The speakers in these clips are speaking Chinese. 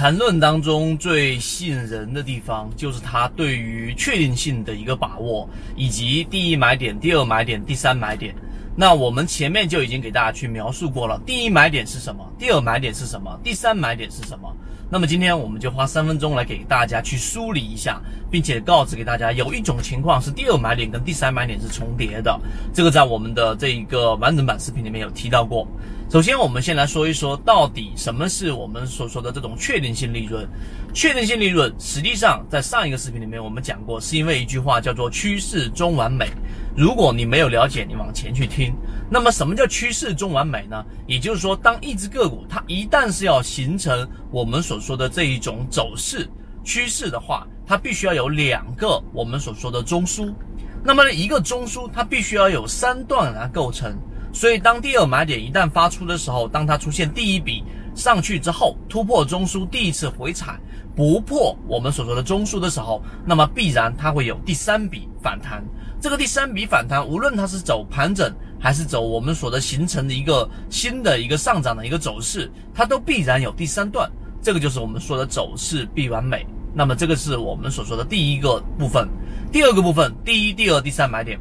缠论当中最吸引人的地方，就是它对于确定性的一个把握，以及第一买点、第二买点、第三买点。那我们前面就已经给大家去描述过了，第一买点是什么，第二买点是什么，第三买点是什么。那么今天我们就花三分钟来给大家去梳理一下，并且告知给大家，有一种情况是第二买点跟第三买点是重叠的，这个在我们的这一个完整版视频里面有提到过。首先，我们先来说一说，到底什么是我们所说的这种确定性利润？确定性利润，实际上在上一个视频里面我们讲过，是因为一句话叫做“趋势中完美”。如果你没有了解，你往前去听。那么，什么叫趋势中完美呢？也就是说，当一只个股它一旦是要形成我们所说的这一种走势趋势的话，它必须要有两个我们所说的中枢。那么，一个中枢它必须要有三段来构成。所以，当第二买点一旦发出的时候，当它出现第一笔上去之后，突破中枢第一次回踩不破我们所说的中枢的时候，那么必然它会有第三笔反弹。这个第三笔反弹，无论它是走盘整还是走我们所的形成的一个新的一个上涨的一个走势，它都必然有第三段。这个就是我们说的走势必完美。那么，这个是我们所说的第一个部分。第二个部分，第一、第二、第三买点。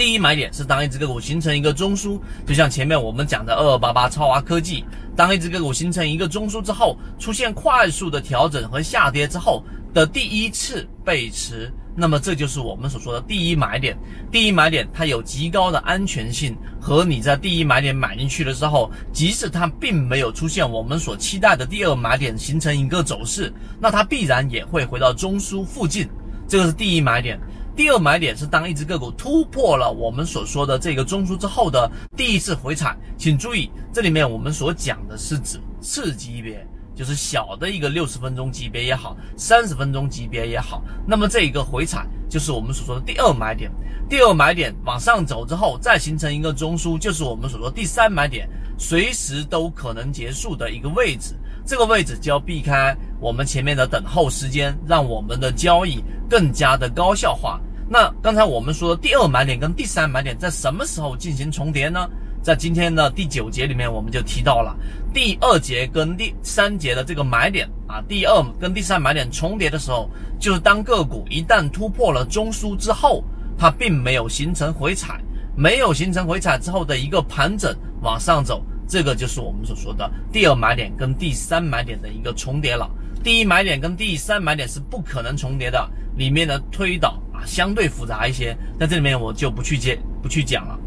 第一买点是当一只个股形成一个中枢，就像前面我们讲的二二八八超华科技，当一只个股形成一个中枢之后，出现快速的调整和下跌之后的第一次背驰，那么这就是我们所说的第一买点。第一买点它有极高的安全性，和你在第一买点买进去的时候，即使它并没有出现我们所期待的第二买点形成一个走势，那它必然也会回到中枢附近，这个是第一买点。第二买点是当一只个股突破了我们所说的这个中枢之后的第一次回踩，请注意，这里面我们所讲的是指次级别，就是小的一个六十分钟级别也好，三十分钟级别也好，那么这一个回踩就是我们所说的第二买点。第二买点往上走之后，再形成一个中枢，就是我们所说第三买点，随时都可能结束的一个位置。这个位置就要避开我们前面的等候时间，让我们的交易更加的高效化。那刚才我们说的第二买点跟第三买点在什么时候进行重叠呢？在今天的第九节里面，我们就提到了第二节跟第三节的这个买点啊，第二跟第三买点重叠的时候，就是当个股一旦突破了中枢之后，它并没有形成回踩，没有形成回踩之后的一个盘整往上走。这个就是我们所说的第二买点跟第三买点的一个重叠了。第一买点跟第三买点是不可能重叠的，里面的推导相对复杂一些，在这里面我就不去接不去讲了。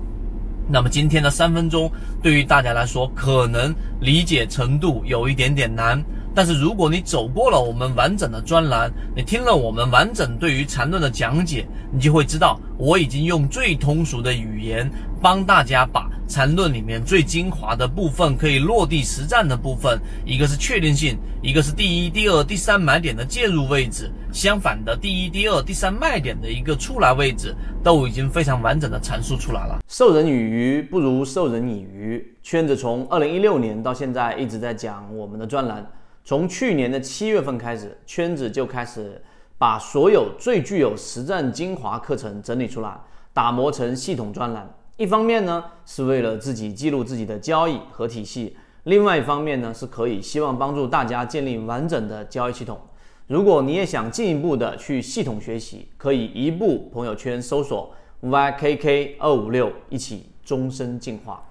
那么今天的三分钟对于大家来说可能理解程度有一点点难，但是如果你走过了我们完整的专栏，你听了我们完整对于缠论的讲解，你就会知道我已经用最通俗的语言帮大家把。缠论里面最精华的部分，可以落地实战的部分，一个是确定性，一个是第一、第二、第三买点的介入位置。相反的，第一、第二、第三卖点的一个出来位置，都已经非常完整的阐述出来了。授人以鱼不如授人以渔。圈子从二零一六年到现在一直在讲我们的专栏，从去年的七月份开始，圈子就开始把所有最具有实战精华课程整理出来，打磨成系统专栏。一方面呢，是为了自己记录自己的交易和体系；另外一方面呢，是可以希望帮助大家建立完整的交易系统。如果你也想进一步的去系统学习，可以一步朋友圈搜索 YKK 二五六，一起终身进化。